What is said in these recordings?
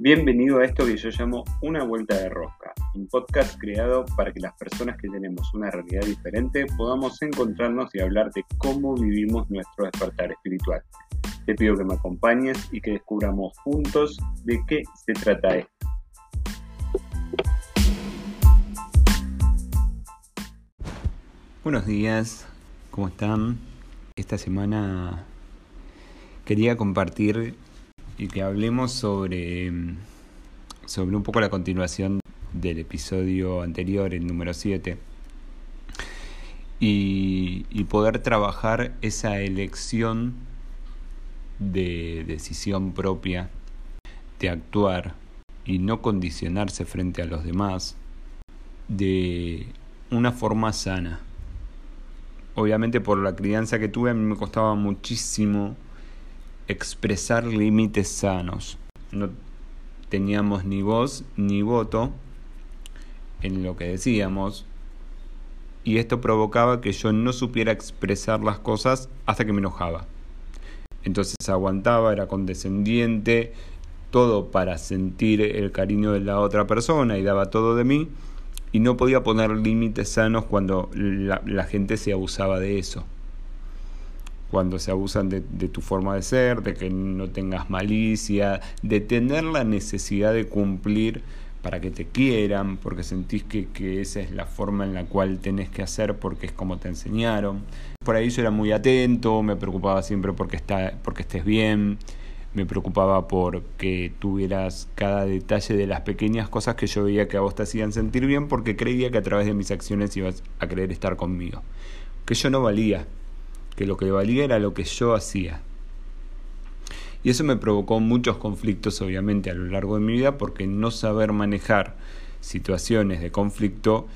Bienvenido a esto que yo llamo Una Vuelta de Rosca, un podcast creado para que las personas que tenemos una realidad diferente podamos encontrarnos y hablar de cómo vivimos nuestro despertar espiritual. Te pido que me acompañes y que descubramos juntos de qué se trata esto. Buenos días, ¿cómo están? Esta semana quería compartir y que hablemos sobre, sobre un poco la continuación del episodio anterior, el número 7, y, y poder trabajar esa elección de decisión propia, de actuar y no condicionarse frente a los demás de una forma sana. Obviamente por la crianza que tuve a mí me costaba muchísimo expresar límites sanos. No teníamos ni voz ni voto en lo que decíamos y esto provocaba que yo no supiera expresar las cosas hasta que me enojaba. Entonces aguantaba, era condescendiente, todo para sentir el cariño de la otra persona y daba todo de mí y no podía poner límites sanos cuando la, gente se abusaba de eso cuando se abusan de, tu forma de ser, de que no tengas malicia, de tener la necesidad de cumplir para que te quieran, porque sentís que, esa es la forma en la cual tenés que hacer porque es como te enseñaron. Por ahí yo era muy atento, me preocupaba siempre porque, está, porque estés bien, me preocupaba por que tuvieras cada detalle de las pequeñas cosas que yo veía que a vos te hacían sentir bien porque creía que a través de mis acciones ibas a querer estar conmigo. Que yo no valía, que lo que valía era lo que yo hacía. Y eso me provocó muchos conflictos, obviamente, a lo largo de mi vida, porque no saber manejar situaciones de conflicto,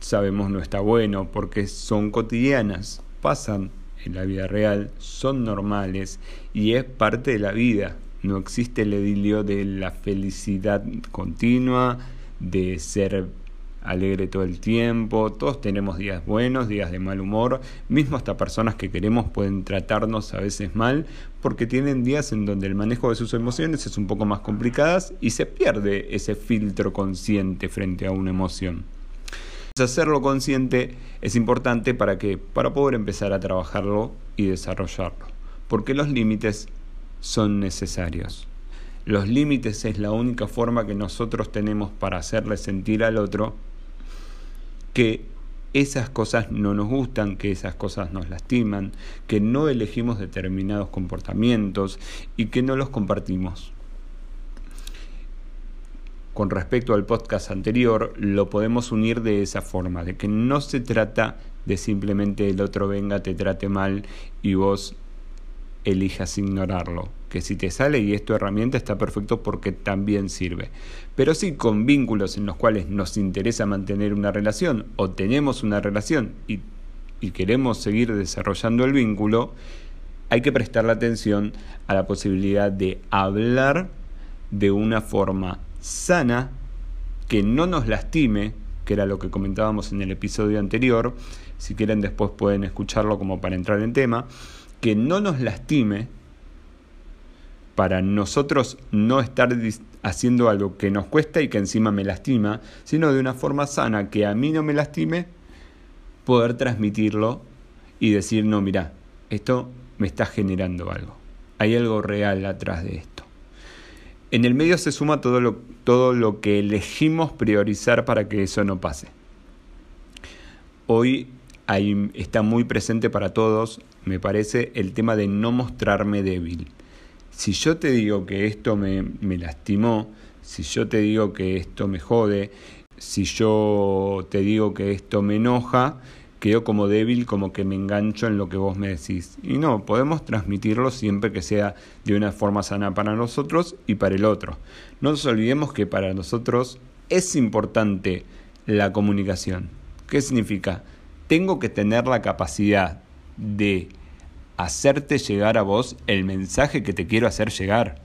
sabemos no está bueno, porque son cotidianas, pasan en la vida real, son normales y es parte de la vida. No existe el edilio de la felicidad continua, de ser alegre todo el tiempo, todos tenemos días buenos, días de mal humor, mismo hasta personas que queremos pueden tratarnos a veces mal porque tienen días en donde el manejo de sus emociones es un poco más complicadas y se pierde ese filtro consciente frente a una emoción. Hacerlo consciente es importante para que para poder empezar a trabajarlo y desarrollarlo, porque los límites son necesarios. Los límites es la única forma que nosotros tenemos para hacerle sentir al otro que esas cosas no nos gustan, que esas cosas nos lastiman, que no elegimos determinados comportamientos y que no los compartimos. Con respecto al podcast anterior, lo podemos unir de esa forma, de que no se trata de simplemente el otro venga, te trate mal y vos elijas ignorarlo. Que si te sale y es herramienta está perfecto porque también sirve. Pero si con vínculos en los cuales nos interesa mantener una relación o tenemos una relación y, y queremos seguir desarrollando el vínculo, hay que prestarle atención a la posibilidad de hablar de una forma sana, que no nos lastime, que era lo que comentábamos en el episodio anterior, si quieren después pueden escucharlo como para entrar en tema, que no nos lastime para nosotros no estar haciendo algo que nos cuesta y que encima me lastima, sino de una forma sana que a mí no me lastime, poder transmitirlo y decir, no, mira, esto me está generando algo. Hay algo real atrás de esto. En el medio se suma todo lo, todo lo que elegimos priorizar para que eso no pase. Hoy está muy presente para todos, me parece, el tema de no mostrarme débil. Si yo te digo que esto me, me lastimó, si yo te digo que esto me jode, si yo te digo que esto me enoja, quedo como débil, como que me engancho en lo que vos me decís. Y no, podemos transmitirlo siempre que sea de una forma sana para nosotros y para el otro. No nos olvidemos que para nosotros es importante la comunicación. ¿Qué significa? tengo que tener la capacidad de hacerte llegar a vos el mensaje que te quiero hacer llegar.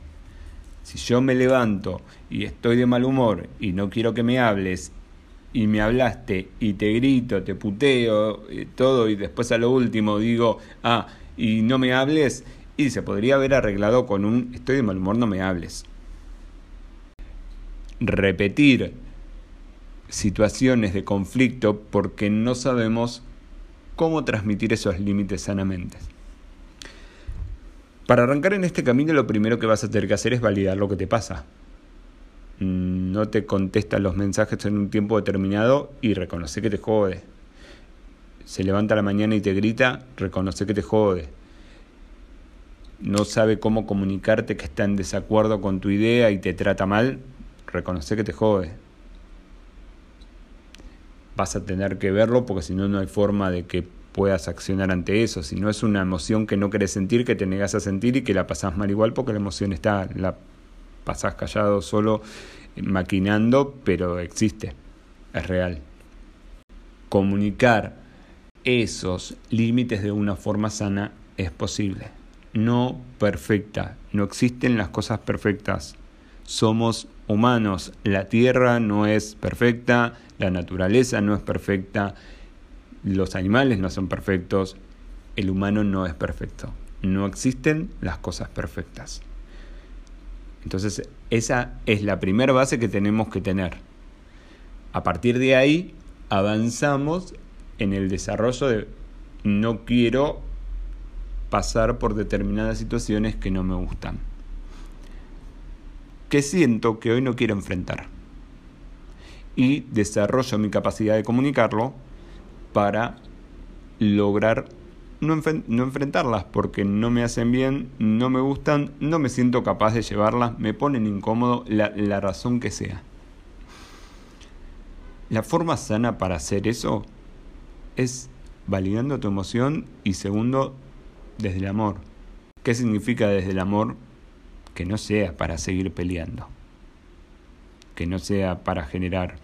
Si yo me levanto y estoy de mal humor y no quiero que me hables y me hablaste y te grito, te puteo, y todo y después a lo último digo, ah, y no me hables, y se podría haber arreglado con un estoy de mal humor, no me hables. repetir situaciones de conflicto porque no sabemos cómo transmitir esos límites sanamente. Para arrancar en este camino lo primero que vas a tener que hacer es validar lo que te pasa. No te contestan los mensajes en un tiempo determinado y reconoce que te jode. Se levanta la mañana y te grita, reconoce que te jode. No sabe cómo comunicarte que está en desacuerdo con tu idea y te trata mal, reconoce que te jode vas a tener que verlo porque si no, no hay forma de que puedas accionar ante eso. Si no es una emoción que no querés sentir, que te negas a sentir y que la pasás mal igual porque la emoción está, la pasás callado solo maquinando, pero existe, es real. Comunicar esos límites de una forma sana es posible. No perfecta, no existen las cosas perfectas. Somos humanos, la tierra no es perfecta, la naturaleza no es perfecta, los animales no son perfectos, el humano no es perfecto. No existen las cosas perfectas. Entonces, esa es la primera base que tenemos que tener. A partir de ahí, avanzamos en el desarrollo de no quiero pasar por determinadas situaciones que no me gustan. Que siento que hoy no quiero enfrentar y desarrollo mi capacidad de comunicarlo para lograr no, enfrentarlas porque no me hacen bien, no me gustan, no me siento capaz de llevarlas, me ponen incómodo, la, la razón que sea. La forma sana para hacer eso es validando tu emoción y segundo, desde el amor. ¿Qué significa desde el amor? Que no sea para seguir peleando, que no sea para generar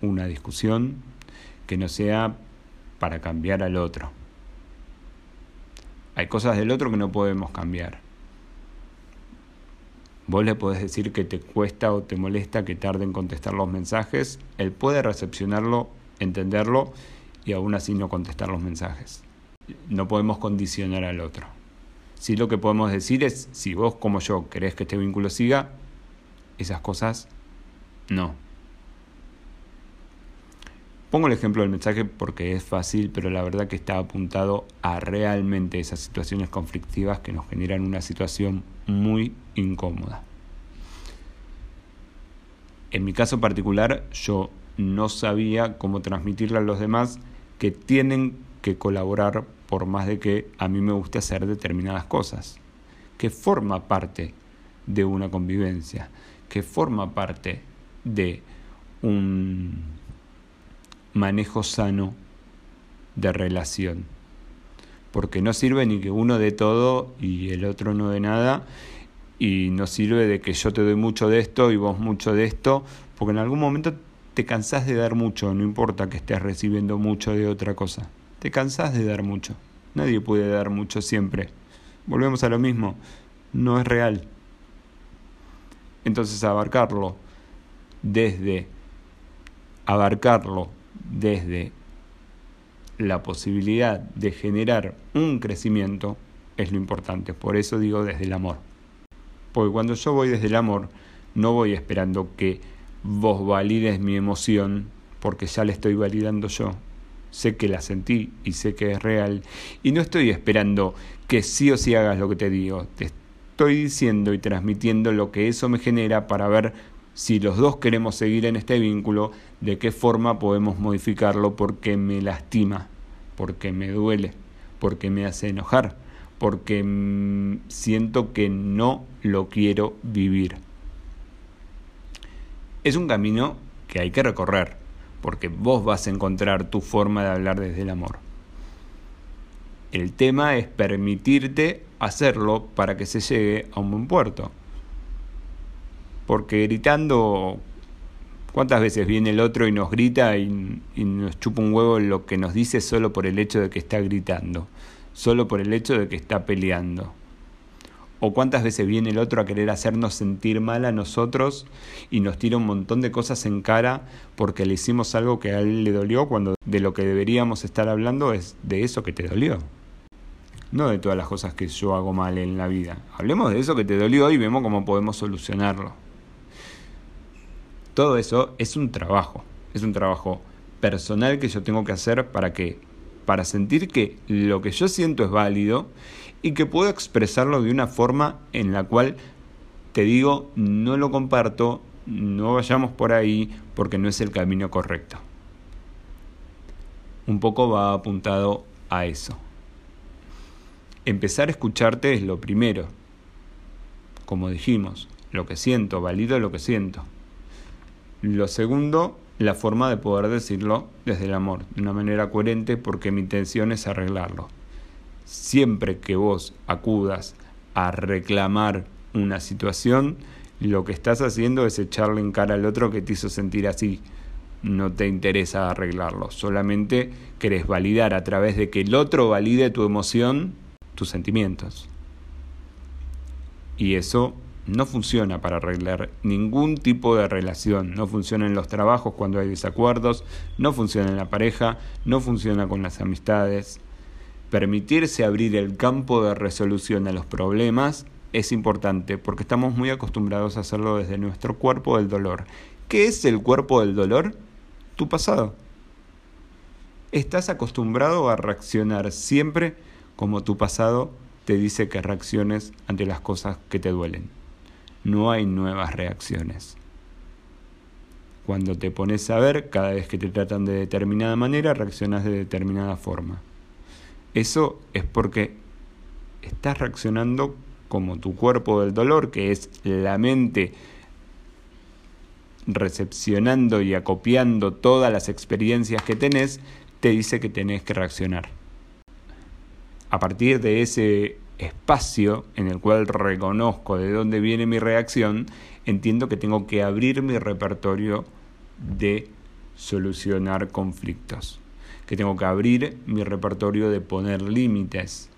una discusión que no sea para cambiar al otro. Hay cosas del otro que no podemos cambiar. Vos le podés decir que te cuesta o te molesta que tarde en contestar los mensajes. Él puede recepcionarlo, entenderlo y aún así no contestar los mensajes. No podemos condicionar al otro. Sí lo que podemos decir es, si vos como yo querés que este vínculo siga, esas cosas no. Pongo el ejemplo del mensaje porque es fácil, pero la verdad que está apuntado a realmente esas situaciones conflictivas que nos generan una situación muy incómoda. En mi caso particular, yo no sabía cómo transmitirle a los demás que tienen que colaborar por más de que a mí me guste hacer determinadas cosas, que forma parte de una convivencia, que forma parte de un manejo sano de relación. Porque no sirve ni que uno dé todo y el otro no dé nada. Y no sirve de que yo te doy mucho de esto y vos mucho de esto. Porque en algún momento te cansás de dar mucho. No importa que estés recibiendo mucho de otra cosa. Te cansás de dar mucho. Nadie puede dar mucho siempre. Volvemos a lo mismo. No es real. Entonces abarcarlo desde abarcarlo desde la posibilidad de generar un crecimiento es lo importante. Por eso digo desde el amor. Porque cuando yo voy desde el amor, no voy esperando que vos valides mi emoción, porque ya la estoy validando yo. Sé que la sentí y sé que es real. Y no estoy esperando que sí o sí hagas lo que te digo. Te estoy diciendo y transmitiendo lo que eso me genera para ver si los dos queremos seguir en este vínculo, de qué forma podemos modificarlo porque me lastima, porque me duele, porque me hace enojar, porque mm, siento que no lo quiero vivir. Es un camino que hay que recorrer, porque vos vas a encontrar tu forma de hablar desde el amor. El tema es permitirte hacerlo para que se llegue a un buen puerto porque gritando, ¿cuántas veces viene el otro y nos grita y, nos chupa un huevo lo que nos dice solo por el hecho de que está gritando, solo por el hecho de que está peleando? ¿O cuántas veces viene el otro a querer hacernos sentir mal a nosotros y nos tira un montón de cosas en cara porque le hicimos algo que a él le dolió cuando de lo que deberíamos estar hablando es de eso que te dolió? No de todas las cosas que yo hago mal en la vida. Hablemos de eso que te dolió y vemos cómo podemos solucionarlo. Todo eso es un trabajo, es un trabajo personal que yo tengo que hacer para que para sentir que lo que yo siento es válido y que puedo expresarlo de una forma en la cual te digo, no lo comparto, no vayamos por ahí porque no es el camino correcto. Un poco va apuntado a eso. Empezar a escucharte es lo primero. Como dijimos, lo que siento, valido lo que siento. Lo segundo, la forma de poder decirlo desde el amor, de una manera coherente porque mi intención es arreglarlo. Siempre que vos acudas a reclamar una situación, lo que estás haciendo es echarle en cara al otro que te hizo sentir así. No te interesa arreglarlo, solamente querés validar a través de que el otro valide tu emoción, tus sentimientos. Y eso no funciona para arreglar ningún tipo de relación, no funciona en los trabajos cuando hay desacuerdos, no funciona en la pareja, no funciona con las amistades. Permitirse abrir el campo de resolución a los problemas es importante porque estamos muy acostumbrados a hacerlo desde nuestro cuerpo del dolor. ¿Qué es el cuerpo del dolor? Tu pasado. Estás acostumbrado a reaccionar siempre como tu pasado te dice que reacciones ante las cosas que te duelen. No hay nuevas reacciones. Cuando te pones a ver, cada vez que te tratan de determinada manera, reaccionas de determinada forma. Eso es porque estás reaccionando como tu cuerpo del dolor, que es la mente recepcionando y acopiando todas las experiencias que tenés, te dice que tenés que reaccionar. A partir de ese espacio en el cual reconozco de dónde viene mi reacción, entiendo que tengo que abrir mi repertorio de solucionar conflictos, que tengo que abrir mi repertorio de poner límites,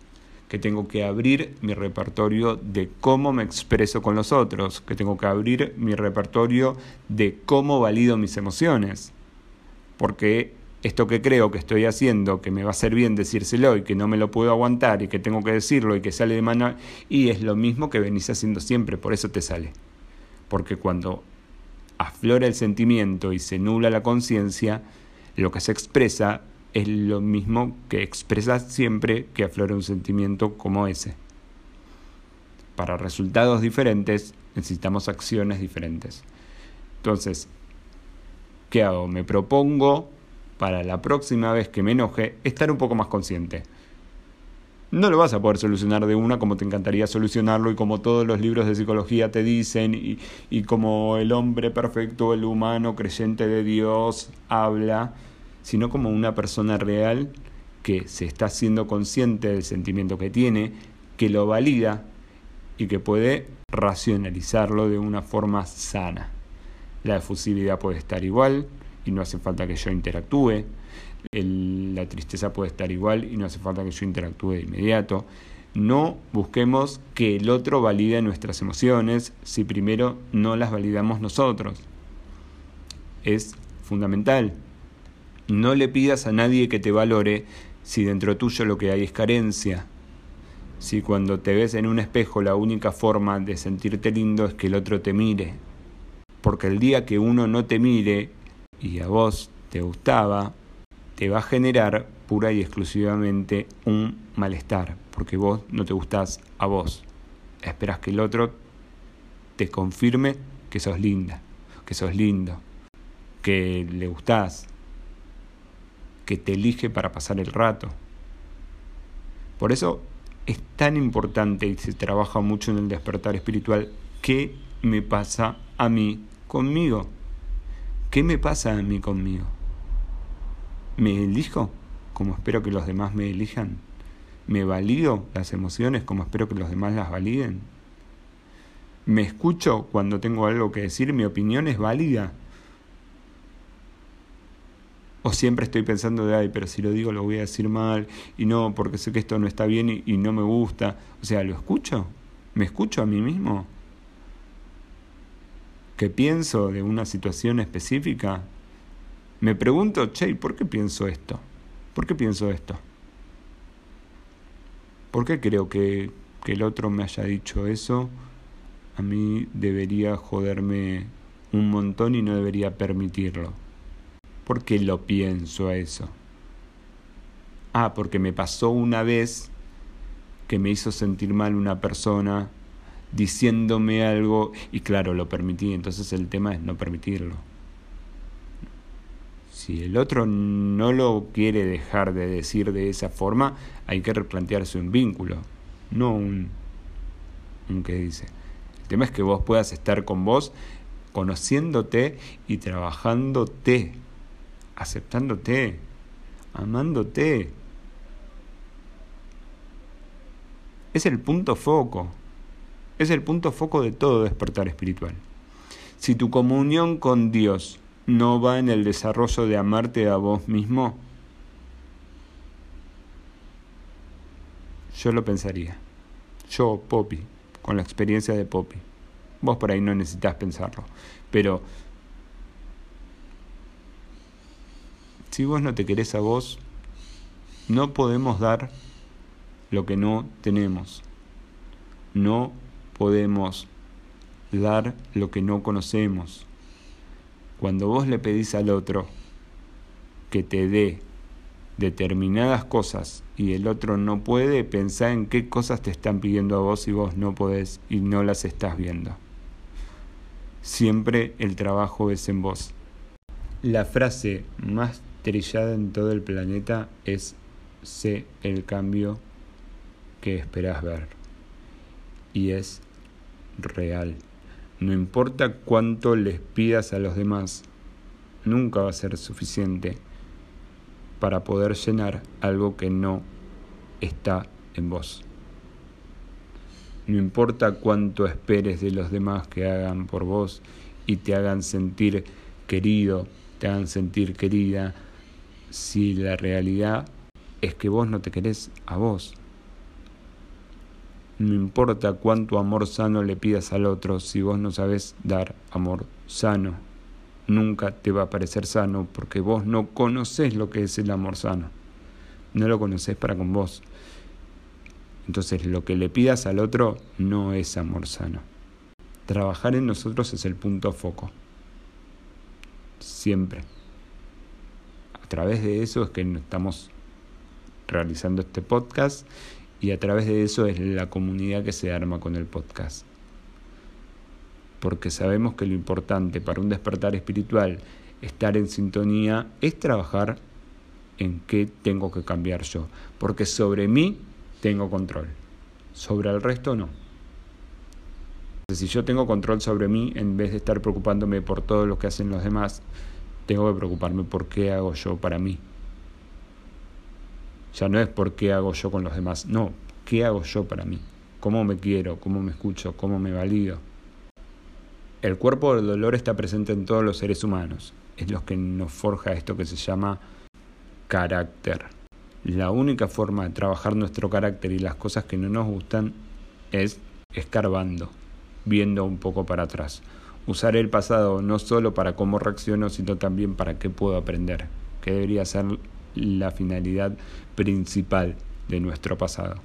que tengo que abrir mi repertorio de cómo me expreso con los otros, que tengo que abrir mi repertorio de cómo valido mis emociones. Porque esto que creo que estoy haciendo, que me va a hacer bien decírselo y que no me lo puedo aguantar y que tengo que decirlo y que sale de mano, y es lo mismo que venís haciendo siempre, por eso te sale. Porque cuando aflora el sentimiento y se nula la conciencia, lo que se expresa es lo mismo que expresas siempre que aflora un sentimiento como ese. Para resultados diferentes necesitamos acciones diferentes. Entonces, ¿qué hago? Me propongo para la próxima vez que me enoje estar un poco más consciente. No lo vas a poder solucionar de una como te encantaría solucionarlo y como todos los libros de psicología te dicen y, y como el hombre perfecto, el humano creyente de Dios habla sino como una persona real que se está siendo consciente del sentimiento que tiene, que lo valida y que puede racionalizarlo de una forma sana. La efusividad puede estar igual no hace falta que yo interactúe. la tristeza puede estar igual y no hace falta que yo interactúe de inmediato. No busquemos que el otro valide nuestras emociones si primero no las validamos nosotros. Es fundamental no le pidas a nadie que te valore si dentro tuyo lo que hay es carencia. Si cuando te ves en un espejo la única forma de sentirte lindo es que el otro te mire. Porque el día que uno no te mire y a vos te gustaba, te va a generar pura y exclusivamente un malestar, porque vos no te gustás a vos. Esperas que el otro te confirme que sos linda, que sos lindo, que le gustás, que te elige para pasar el rato. Por eso es tan importante y se trabaja mucho en el despertar espiritual qué me pasa a mí conmigo. ¿Qué me pasa a mí conmigo? ¿Me elijo como espero que los demás me elijan? ¿Me valido las emociones como espero que los demás las validen? ¿Me escucho cuando tengo algo que decir? ¿Mi opinión es válida? O siempre estoy pensando de, ay, pero si lo digo lo voy a decir mal, y no, porque sé que esto no está bien y, no me gusta. O sea, ¿lo escucho? ¿Me escucho a mí mismo? ¿Qué pienso de una situación específica? Me pregunto, che, ¿por qué pienso esto? ¿Por qué pienso esto? ¿Por qué creo que, que el otro me haya dicho eso? A mí debería joderme un montón y no debería permitirlo. ¿Por qué lo pienso a eso? Ah, porque me pasó una vez que me hizo sentir mal una persona diciéndome algo y claro, lo permití, entonces el tema es no permitirlo. Si el otro no lo quiere dejar de decir de esa forma, hay que replantearse un vínculo, no un, un que dice. El tema es que vos puedas estar con vos conociéndote y trabajándote, aceptándote, amándote. Es el punto foco. Es el punto foco de todo despertar espiritual. Si tu comunión con Dios no va en el desarrollo de amarte a vos mismo, yo lo pensaría. Yo, Poppy, con la experiencia de Poppy. Vos por ahí no necesitas pensarlo. Pero si vos no te querés a vos, no podemos dar lo que no tenemos. No podemos dar lo que no conocemos. Cuando vos le pedís al otro que te dé determinadas cosas y el otro no puede, pensar en qué cosas te están pidiendo a vos y vos no podés y no las estás viendo. Siempre el trabajo es en vos. La frase más trillada en todo el planeta es sé el cambio que esperas ver. Y es real. No importa cuánto les pidas a los demás, nunca va a ser suficiente para poder llenar algo que no está en vos. No importa cuánto esperes de los demás que hagan por vos y te hagan sentir querido, te hagan sentir querida, si la realidad es que vos no te querés a vos. No importa cuánto amor sano le pidas al otro, si vos no sabes dar amor sano, nunca te va a parecer sano porque vos no conoces lo que es el amor sano. No lo conoces para con vos. Entonces lo que le pidas al otro no es amor sano. Trabajar en nosotros es el punto foco. Siempre. A través de eso es que estamos realizando este podcast y a través de eso es la comunidad que se arma con el podcast. Porque sabemos que lo importante para un despertar espiritual, estar en sintonía, es trabajar en qué tengo que cambiar yo. Porque sobre mí tengo control, sobre el resto no. Si yo tengo control sobre mí, en vez de estar preocupándome por todo lo que hacen los demás, tengo que preocuparme por qué hago yo para mí. Ya no es por qué hago yo con los demás, no, qué hago yo para mí, cómo me quiero, cómo me escucho, cómo me valido. El cuerpo del dolor está presente en todos los seres humanos, es lo que nos forja esto que se llama carácter. La única forma de trabajar nuestro carácter y las cosas que no nos gustan es escarbando, viendo un poco para atrás. Usar el pasado no solo para cómo reacciono, sino también para qué puedo aprender, que debería ser la finalidad principal de nuestro pasado.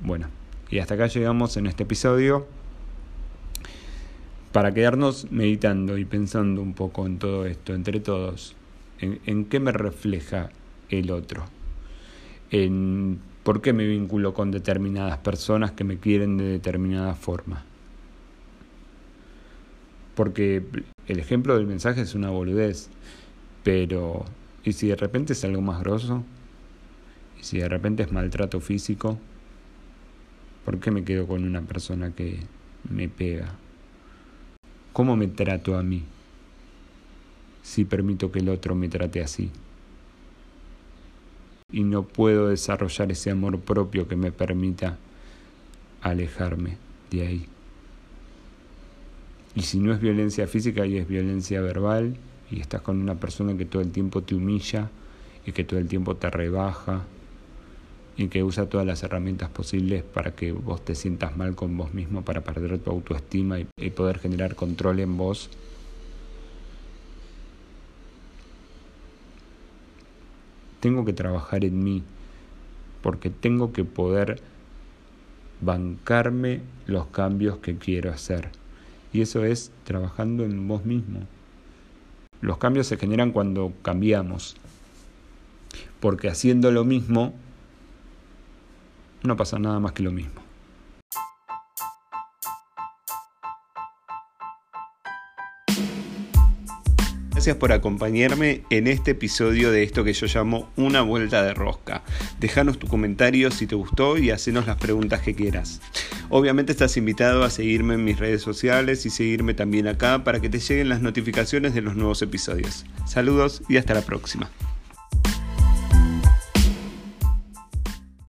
Bueno, y hasta acá llegamos en este episodio para quedarnos meditando y pensando un poco en todo esto, entre todos, en, qué me refleja el otro, en por qué me vinculo con determinadas personas que me quieren de determinada forma. Porque el ejemplo del mensaje es una boludez, pero, ¿y si de repente es algo más grosso? ¿Y si de repente es maltrato físico? ¿Por qué me quedo con una persona que me pega? ¿Cómo me trato a mí si permito que el otro me trate así? Y no puedo desarrollar ese amor propio que me permita alejarme de ahí. Y si no es violencia física y es violencia verbal, y estás con una persona que todo el tiempo te humilla y que todo el tiempo te rebaja y que usa todas las herramientas posibles para que vos te sientas mal con vos mismo, para perder tu autoestima y, poder generar control en vos. Tengo que trabajar en mí porque tengo que poder bancarme los cambios que quiero hacer Y eso es trabajando en vos mismo. Los cambios se generan cuando cambiamos. Porque haciendo lo mismo, no pasa nada más que lo mismo. Gracias por acompañarme en este episodio de esto que yo llamo Una vuelta de rosca. Déjanos tu comentario si te gustó y hacenos las preguntas que quieras. Obviamente estás invitado a seguirme en mis redes sociales y seguirme también acá para que te lleguen las notificaciones de los nuevos episodios. Saludos y hasta la próxima.